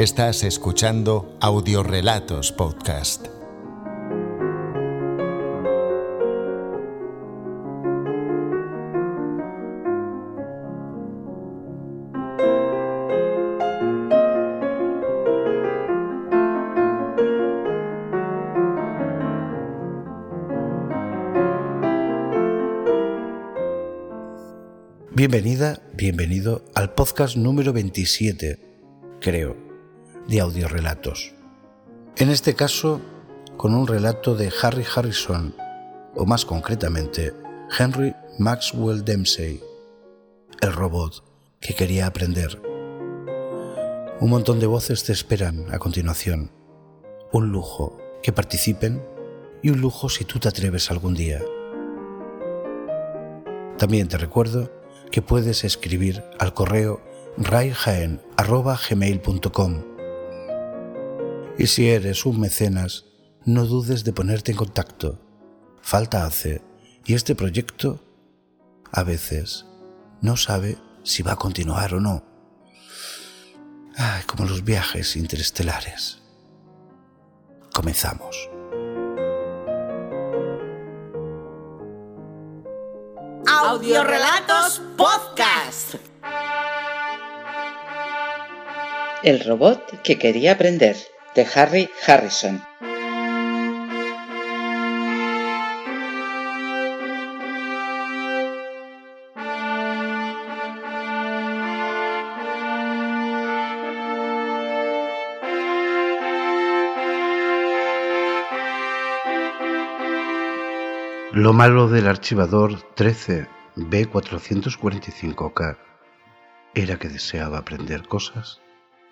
Estás escuchando Audiorelatos Podcast. Bienvenida, bienvenido al podcast número 27, creo, de audiorelatos. En este caso, con un relato de Harry Harrison, o más concretamente, Henry Maxwell Dempsey, el robot que quería aprender. Un montón de voces te esperan a continuación. Un lujo que participen y un lujo si tú te atreves algún día. También te recuerdo que puedes escribir al correo raijaen.gmail.com. Y si eres un mecenas, no dudes de ponerte en contacto. Falta hace, y este proyecto a veces no sabe si va a continuar o no. Ay, como los viajes interestelares. Comenzamos. Audiorelatos Podcast. El robot que quería aprender, de Harry Harrison. Lo malo del archivador 13B445K era que deseaba aprender cosas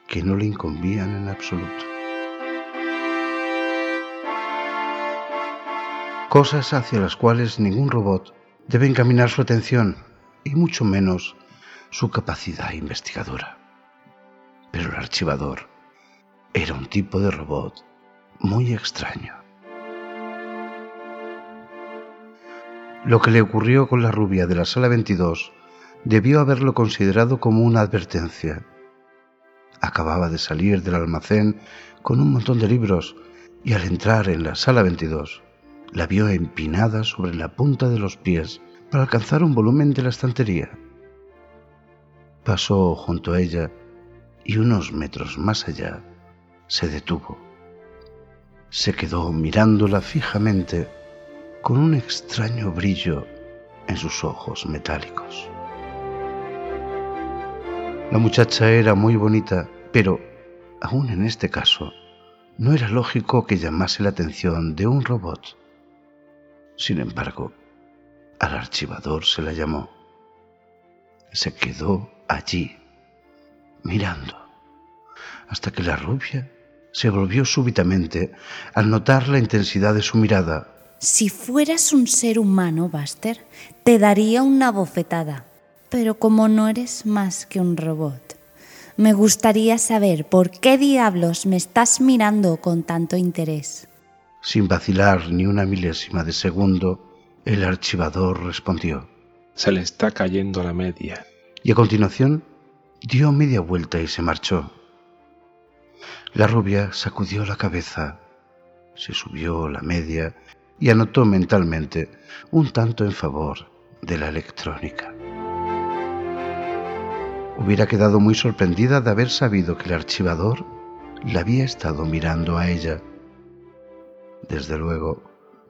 que no le incumbían en absoluto. Cosas hacia las cuales ningún robot debe encaminar su atención y mucho menos su capacidad investigadora. Pero el archivador era un tipo de robot muy extraño. Lo que le ocurrió con la rubia de la sala 22 debió haberlo considerado como una advertencia. Acababa de salir del almacén con un montón de libros y al entrar en la sala 22 la vio empinada sobre la punta de los pies para alcanzar un volumen de la estantería. Pasó junto a ella y unos metros más allá se detuvo. Se quedó mirándola fijamente con un extraño brillo en sus ojos metálicos. La muchacha era muy bonita, pero, aún en este caso, no era lógico que llamase la atención de un robot. Sin embargo, al archivador se la llamó. Se quedó allí, mirando, hasta que la rubia se volvió súbitamente al notar la intensidad de su mirada si fueras un ser humano, Buster, te daría una bofetada. Pero como no eres más que un robot, me gustaría saber por qué diablos me estás mirando con tanto interés. Sin vacilar ni una milésima de segundo, el archivador respondió. Se le está cayendo la media. Y a continuación dio media vuelta y se marchó. La rubia sacudió la cabeza, se subió la media y anotó mentalmente un tanto en favor de la electrónica. Hubiera quedado muy sorprendida de haber sabido que el archivador la había estado mirando a ella. Desde luego,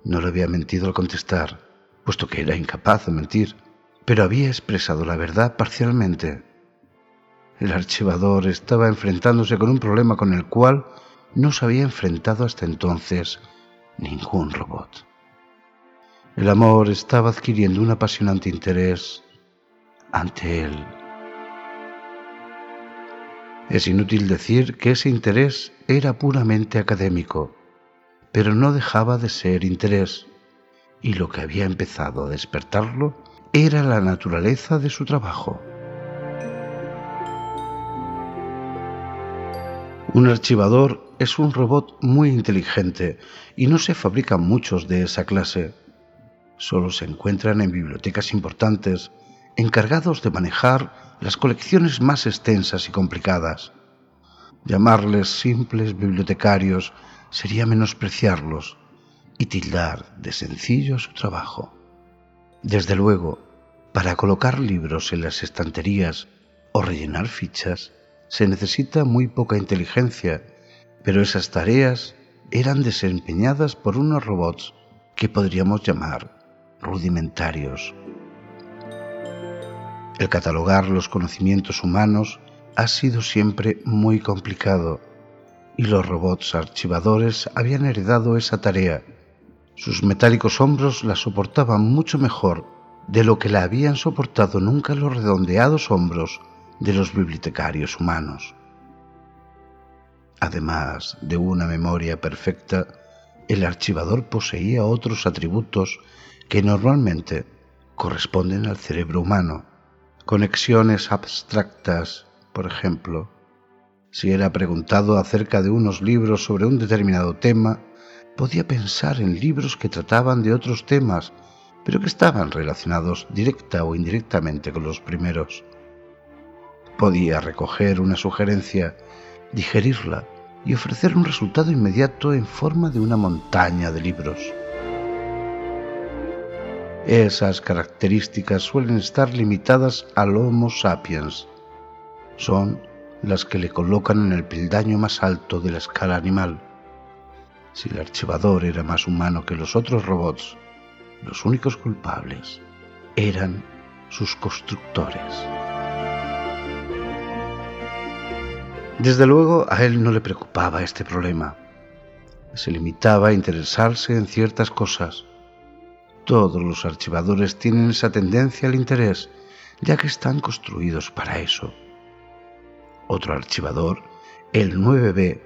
no le había mentido al contestar, puesto que era incapaz de mentir, pero había expresado la verdad parcialmente. El archivador estaba enfrentándose con un problema con el cual no se había enfrentado hasta entonces ningún robot. El amor estaba adquiriendo un apasionante interés ante él. Es inútil decir que ese interés era puramente académico, pero no dejaba de ser interés, y lo que había empezado a despertarlo era la naturaleza de su trabajo. Un archivador es un robot muy inteligente y no se fabrican muchos de esa clase. Solo se encuentran en bibliotecas importantes, encargados de manejar las colecciones más extensas y complicadas. Llamarles simples bibliotecarios sería menospreciarlos y tildar de sencillo su trabajo. Desde luego, para colocar libros en las estanterías o rellenar fichas se necesita muy poca inteligencia, pero esas tareas eran desempeñadas por unos robots que podríamos llamar rudimentarios. El catalogar los conocimientos humanos ha sido siempre muy complicado y los robots archivadores habían heredado esa tarea. Sus metálicos hombros la soportaban mucho mejor de lo que la habían soportado nunca los redondeados hombros de los bibliotecarios humanos. Además de una memoria perfecta, el archivador poseía otros atributos que normalmente corresponden al cerebro humano. Conexiones abstractas, por ejemplo. Si era preguntado acerca de unos libros sobre un determinado tema, podía pensar en libros que trataban de otros temas, pero que estaban relacionados directa o indirectamente con los primeros. Podía recoger una sugerencia, digerirla y ofrecer un resultado inmediato en forma de una montaña de libros. Esas características suelen estar limitadas al Homo sapiens. Son las que le colocan en el peldaño más alto de la escala animal. Si el archivador era más humano que los otros robots, los únicos culpables eran sus constructores. Desde luego a él no le preocupaba este problema. Se limitaba a interesarse en ciertas cosas. Todos los archivadores tienen esa tendencia al interés, ya que están construidos para eso. Otro archivador, el 9B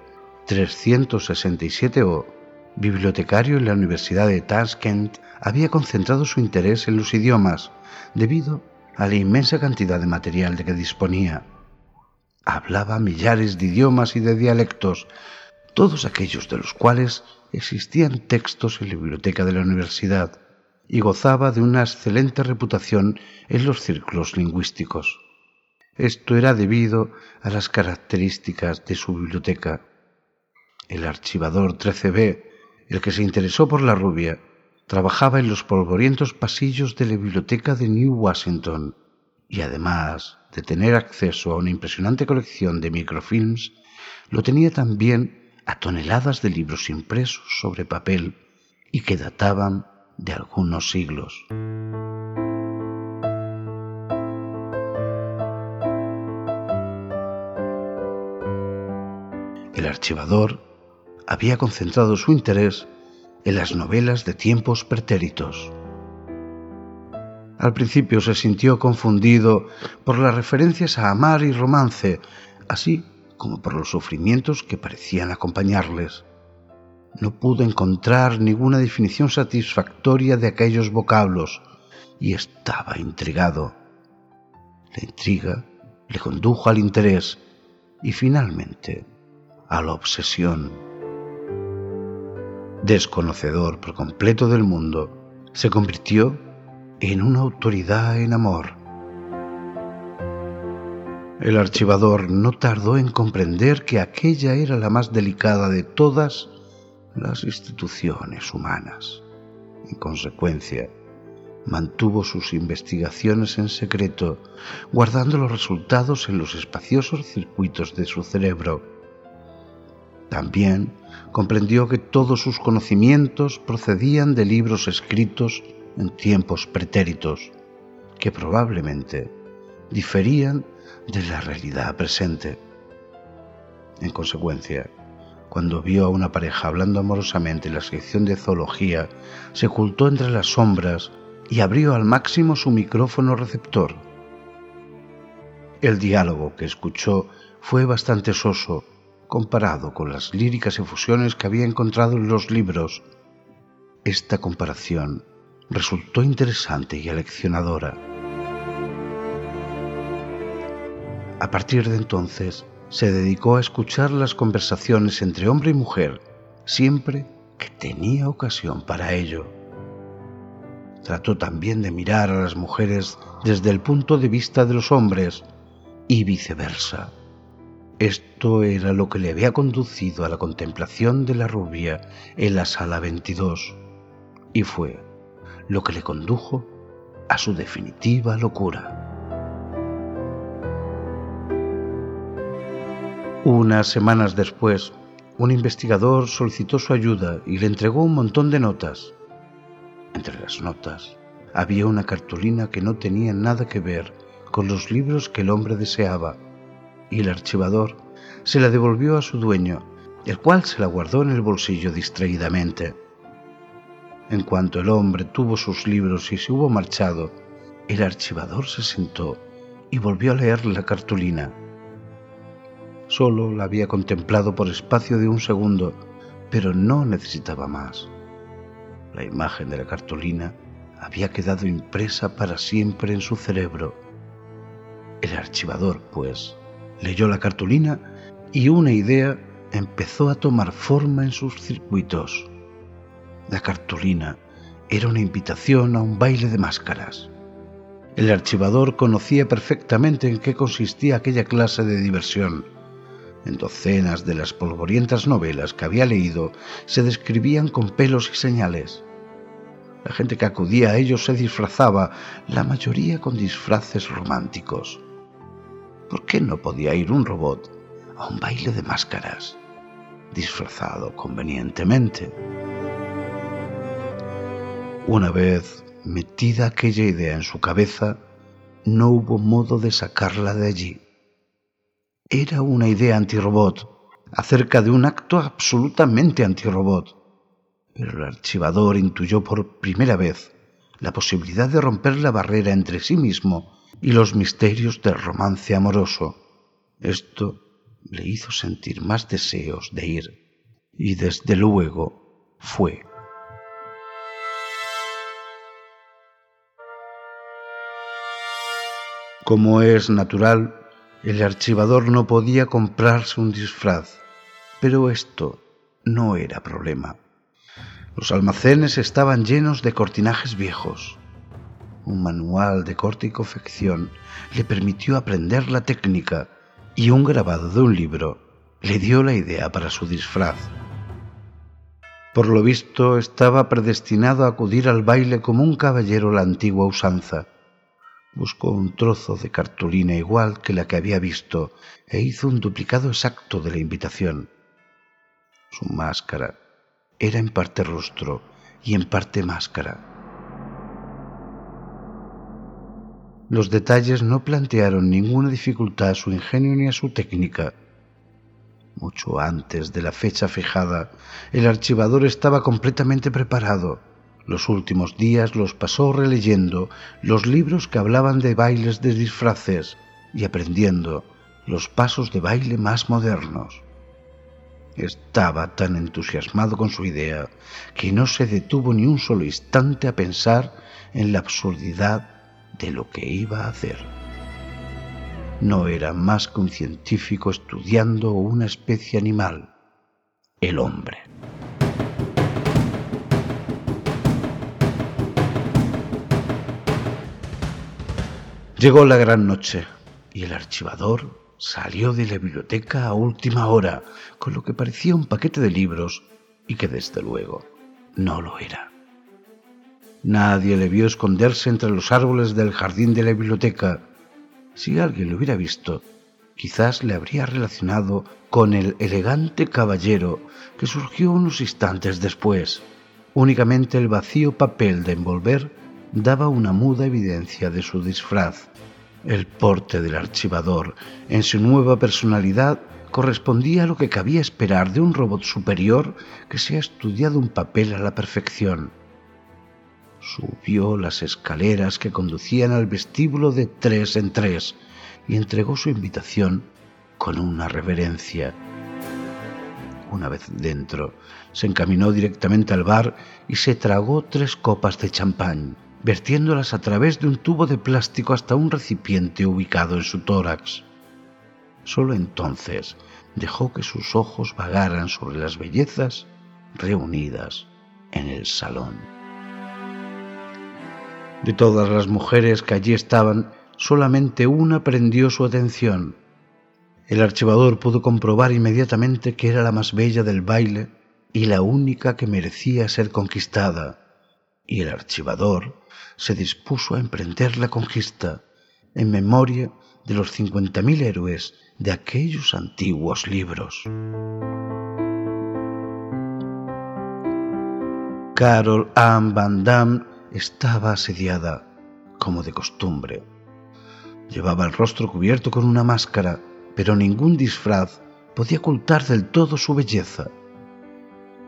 367O, bibliotecario en la Universidad de Tashkent, había concentrado su interés en los idiomas debido a la inmensa cantidad de material de que disponía. Hablaba millares de idiomas y de dialectos, todos aquellos de los cuales existían textos en la biblioteca de la universidad, y gozaba de una excelente reputación en los círculos lingüísticos. Esto era debido a las características de su biblioteca. El archivador 13B, el que se interesó por la rubia, trabajaba en los polvorientos pasillos de la biblioteca de New Washington y además de tener acceso a una impresionante colección de microfilms, lo tenía también a toneladas de libros impresos sobre papel y que databan de algunos siglos. El archivador había concentrado su interés en las novelas de tiempos pretéritos. Al principio se sintió confundido por las referencias a amar y romance, así como por los sufrimientos que parecían acompañarles. No pudo encontrar ninguna definición satisfactoria de aquellos vocablos y estaba intrigado. La intriga le condujo al interés y finalmente a la obsesión. Desconocedor por completo del mundo, se convirtió en una autoridad en amor. El archivador no tardó en comprender que aquella era la más delicada de todas las instituciones humanas. En consecuencia, mantuvo sus investigaciones en secreto, guardando los resultados en los espaciosos circuitos de su cerebro. También comprendió que todos sus conocimientos procedían de libros escritos en tiempos pretéritos que probablemente diferían de la realidad presente. En consecuencia, cuando vio a una pareja hablando amorosamente en la sección de zoología, se ocultó entre las sombras y abrió al máximo su micrófono receptor. El diálogo que escuchó fue bastante soso comparado con las líricas efusiones que había encontrado en los libros. Esta comparación resultó interesante y aleccionadora. A partir de entonces, se dedicó a escuchar las conversaciones entre hombre y mujer, siempre que tenía ocasión para ello. Trató también de mirar a las mujeres desde el punto de vista de los hombres y viceversa. Esto era lo que le había conducido a la contemplación de la rubia en la sala 22 y fue lo que le condujo a su definitiva locura. Unas semanas después, un investigador solicitó su ayuda y le entregó un montón de notas. Entre las notas había una cartulina que no tenía nada que ver con los libros que el hombre deseaba, y el archivador se la devolvió a su dueño, el cual se la guardó en el bolsillo distraídamente. En cuanto el hombre tuvo sus libros y se hubo marchado, el archivador se sentó y volvió a leer la cartulina. Solo la había contemplado por espacio de un segundo, pero no necesitaba más. La imagen de la cartulina había quedado impresa para siempre en su cerebro. El archivador, pues, leyó la cartulina y una idea empezó a tomar forma en sus circuitos. La cartulina era una invitación a un baile de máscaras. El archivador conocía perfectamente en qué consistía aquella clase de diversión en docenas de las polvorientas novelas que había leído se describían con pelos y señales. La gente que acudía a ellos se disfrazaba, la mayoría con disfraces románticos. ¿Por qué no podía ir un robot a un baile de máscaras, disfrazado convenientemente? Una vez metida aquella idea en su cabeza, no hubo modo de sacarla de allí era una idea antirrobot, acerca de un acto absolutamente antirrobot. Pero el archivador intuyó por primera vez la posibilidad de romper la barrera entre sí mismo y los misterios del romance amoroso. Esto le hizo sentir más deseos de ir, y desde luego fue. Como es natural, el archivador no podía comprarse un disfraz, pero esto no era problema. Los almacenes estaban llenos de cortinajes viejos. Un manual de corte y confección le permitió aprender la técnica y un grabado de un libro le dio la idea para su disfraz. Por lo visto estaba predestinado a acudir al baile como un caballero la antigua usanza Buscó un trozo de cartulina igual que la que había visto e hizo un duplicado exacto de la invitación. Su máscara era en parte rostro y en parte máscara. Los detalles no plantearon ninguna dificultad a su ingenio ni a su técnica. Mucho antes de la fecha fijada, el archivador estaba completamente preparado los últimos días los pasó releyendo los libros que hablaban de bailes de disfraces y aprendiendo los pasos de baile más modernos. Estaba tan entusiasmado con su idea que no se detuvo ni un solo instante a pensar en la absurdidad de lo que iba a hacer. No era más que un científico estudiando una especie animal, el hombre. Llegó la gran noche y el archivador salió de la biblioteca a última hora con lo que parecía un paquete de libros y que desde luego no lo era. Nadie le vio esconderse entre los árboles del jardín de la biblioteca. Si alguien lo hubiera visto, quizás le habría relacionado con el elegante caballero que surgió unos instantes después. Únicamente el vacío papel de envolver daba una muda evidencia de su disfraz. El porte del archivador, en su nueva personalidad, correspondía a lo que cabía esperar de un robot superior que se ha estudiado un papel a la perfección. Subió las escaleras que conducían al vestíbulo de tres en tres y entregó su invitación con una reverencia. Una vez dentro, se encaminó directamente al bar y se tragó tres copas de champán vertiéndolas a través de un tubo de plástico hasta un recipiente ubicado en su tórax. Solo entonces dejó que sus ojos vagaran sobre las bellezas reunidas en el salón. De todas las mujeres que allí estaban, solamente una prendió su atención. El archivador pudo comprobar inmediatamente que era la más bella del baile y la única que merecía ser conquistada, y el archivador se dispuso a emprender la conquista en memoria de los cincuenta mil héroes de aquellos antiguos libros. Carol Ann Van Damme estaba asediada, como de costumbre. Llevaba el rostro cubierto con una máscara, pero ningún disfraz podía ocultar del todo su belleza.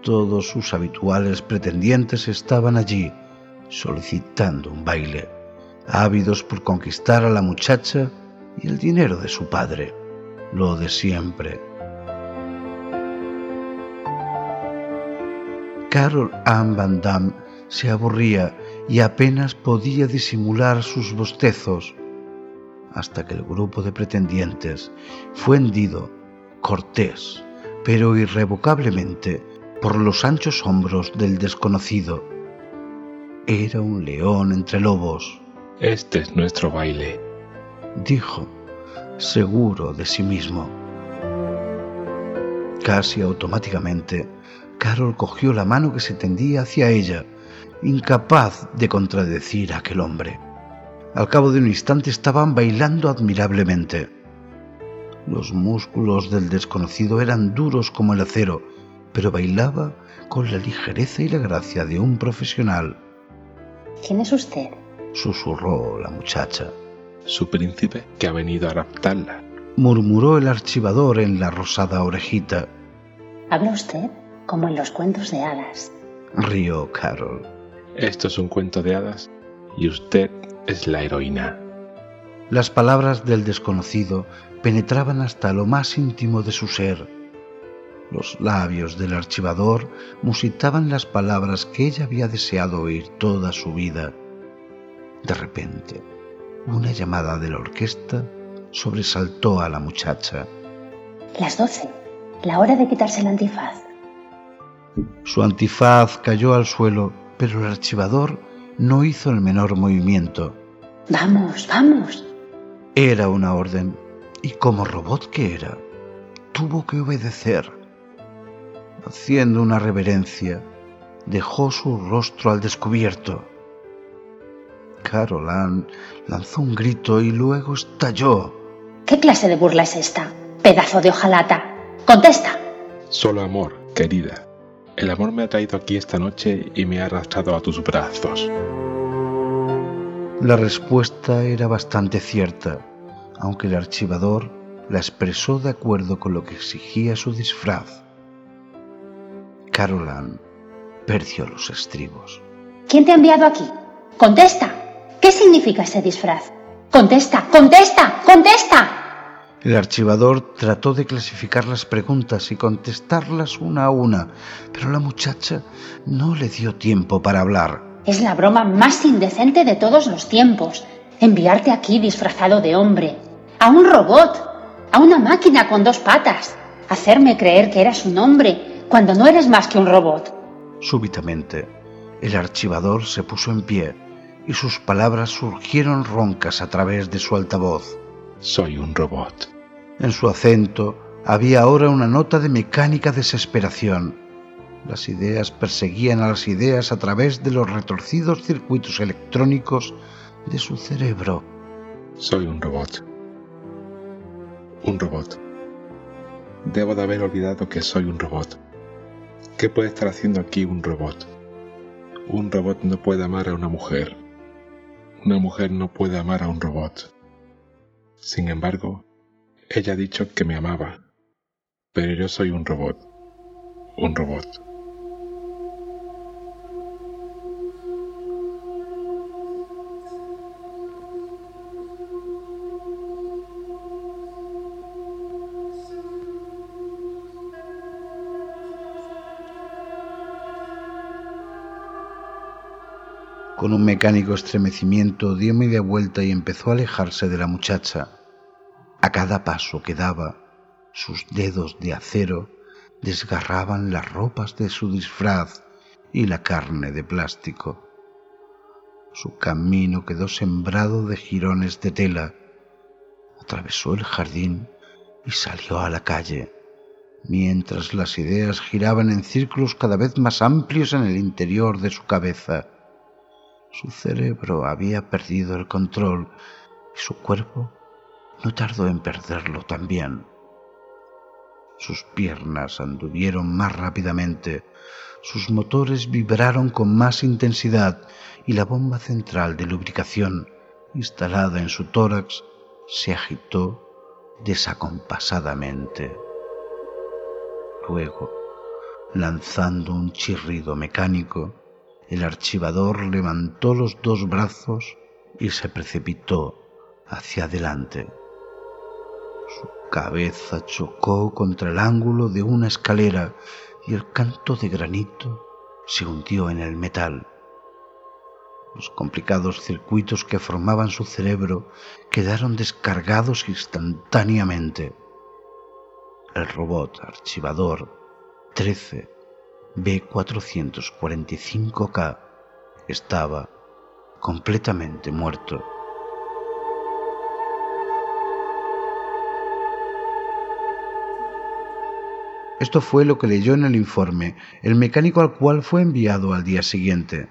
Todos sus habituales pretendientes estaban allí, solicitando un baile, ávidos por conquistar a la muchacha y el dinero de su padre, lo de siempre. Carol Ann Van Damme se aburría y apenas podía disimular sus bostezos, hasta que el grupo de pretendientes fue hendido, cortés, pero irrevocablemente, por los anchos hombros del desconocido. Era un león entre lobos. Este es nuestro baile, dijo, seguro de sí mismo. Casi automáticamente, Carol cogió la mano que se tendía hacia ella, incapaz de contradecir a aquel hombre. Al cabo de un instante estaban bailando admirablemente. Los músculos del desconocido eran duros como el acero, pero bailaba con la ligereza y la gracia de un profesional. ¿Quién es usted? susurró la muchacha. Su príncipe que ha venido a raptarla. murmuró el archivador en la rosada orejita. ¿Habla usted? Como en los cuentos de hadas. Rió Carol. Esto es un cuento de hadas y usted es la heroína. Las palabras del desconocido penetraban hasta lo más íntimo de su ser. Los labios del archivador musitaban las palabras que ella había deseado oír toda su vida. De repente, una llamada de la orquesta sobresaltó a la muchacha. Las doce. La hora de quitarse el antifaz. Su antifaz cayó al suelo, pero el archivador no hizo el menor movimiento. Vamos, vamos. Era una orden, y como robot que era, tuvo que obedecer. Haciendo una reverencia, dejó su rostro al descubierto. Carolan lanzó un grito y luego estalló. ¿Qué clase de burla es esta? Pedazo de hojalata. Contesta. Solo amor, querida. El amor me ha traído aquí esta noche y me ha arrastrado a tus brazos. La respuesta era bastante cierta, aunque el archivador la expresó de acuerdo con lo que exigía su disfraz. Carolan perdió los estribos. ¿Quién te ha enviado aquí? Contesta. ¿Qué significa ese disfraz? Contesta, contesta, contesta. El archivador trató de clasificar las preguntas y contestarlas una a una, pero la muchacha no le dio tiempo para hablar. Es la broma más indecente de todos los tiempos. Enviarte aquí disfrazado de hombre. A un robot. A una máquina con dos patas. Hacerme creer que eras un hombre cuando no eres más que un robot. Súbitamente, el archivador se puso en pie y sus palabras surgieron roncas a través de su altavoz. Soy un robot. En su acento había ahora una nota de mecánica desesperación. Las ideas perseguían a las ideas a través de los retorcidos circuitos electrónicos de su cerebro. Soy un robot. Un robot. Debo de haber olvidado que soy un robot. ¿Qué puede estar haciendo aquí un robot? Un robot no puede amar a una mujer. Una mujer no puede amar a un robot. Sin embargo, ella ha dicho que me amaba, pero yo soy un robot. Un robot. Con un mecánico estremecimiento dio media vuelta y empezó a alejarse de la muchacha. Cada paso que daba, sus dedos de acero desgarraban las ropas de su disfraz y la carne de plástico. Su camino quedó sembrado de jirones de tela. Atravesó el jardín y salió a la calle, mientras las ideas giraban en círculos cada vez más amplios en el interior de su cabeza. Su cerebro había perdido el control y su cuerpo no tardó en perderlo también. Sus piernas anduvieron más rápidamente, sus motores vibraron con más intensidad y la bomba central de lubricación instalada en su tórax se agitó desacompasadamente. Luego, lanzando un chirrido mecánico, el archivador levantó los dos brazos y se precipitó hacia adelante. Su cabeza chocó contra el ángulo de una escalera y el canto de granito se hundió en el metal. Los complicados circuitos que formaban su cerebro quedaron descargados instantáneamente. El robot archivador 13 B445K estaba completamente muerto. Esto fue lo que leyó en el informe el mecánico al cual fue enviado al día siguiente.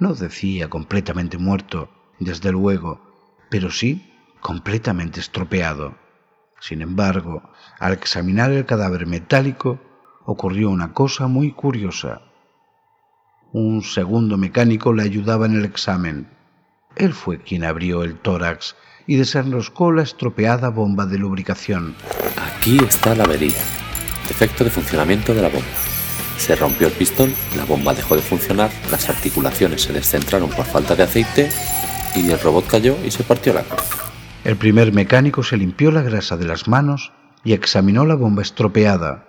No decía completamente muerto, desde luego, pero sí completamente estropeado. Sin embargo, al examinar el cadáver metálico, ocurrió una cosa muy curiosa. Un segundo mecánico le ayudaba en el examen. Él fue quien abrió el tórax y desenroscó la estropeada bomba de lubricación. Aquí está la avería. Defecto de funcionamiento de la bomba. Se rompió el pistón, la bomba dejó de funcionar, las articulaciones se descentraron por falta de aceite y el robot cayó y se partió la cruz. El primer mecánico se limpió la grasa de las manos y examinó la bomba estropeada.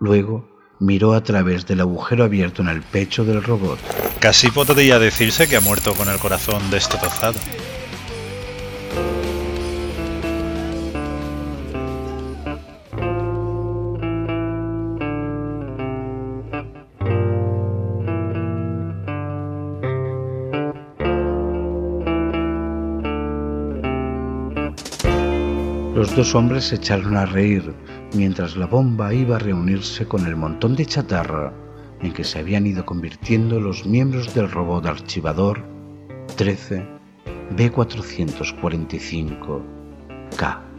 Luego miró a través del agujero abierto en el pecho del robot. Casi podría decirse que ha muerto con el corazón destrozado. Los dos hombres se echaron a reír mientras la bomba iba a reunirse con el montón de chatarra en que se habían ido convirtiendo los miembros del robot archivador 13 B445K.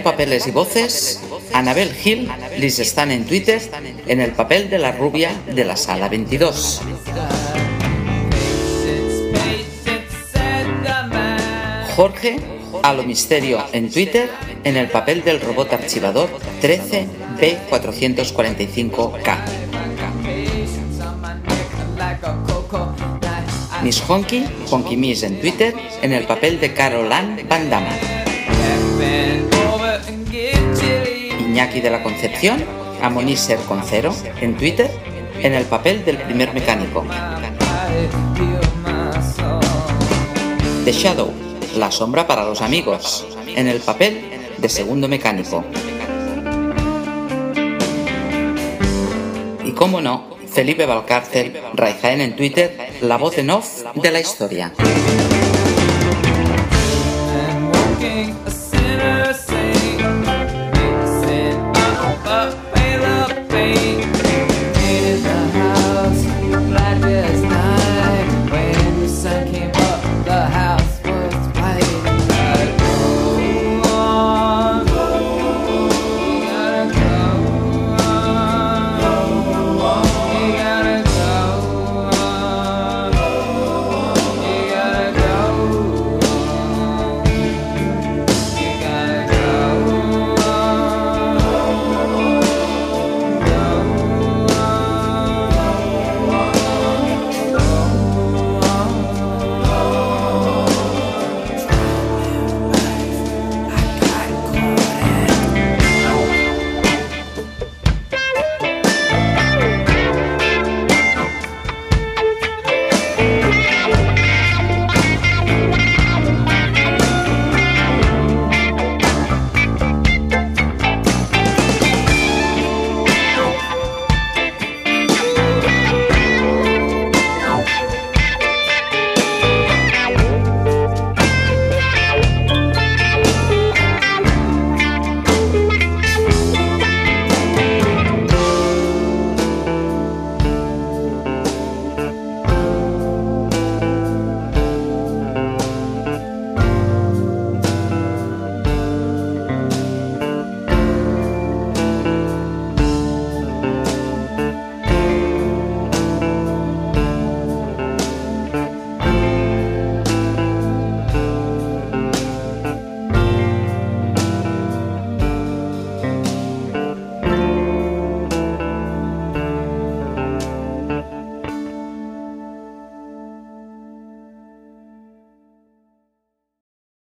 Papeles y voces, Anabel Hill, Liz están en Twitter en el papel de la rubia de la sala 22. Patience, patience, said the man. Jorge, a lo misterio en Twitter en el papel del robot archivador 13B445K. Patience on my neck like a coconut. I Miss Honky, Honky Miss en Twitter en el papel de Caroline Van Damme. Iñaki de la Concepción, Amoniser con cero en Twitter en el papel del primer mecánico. The Shadow, la sombra para los amigos, en el papel de segundo mecánico. Y cómo no, Felipe Valcárcel, Raijaen en Twitter, la voz en off de la historia.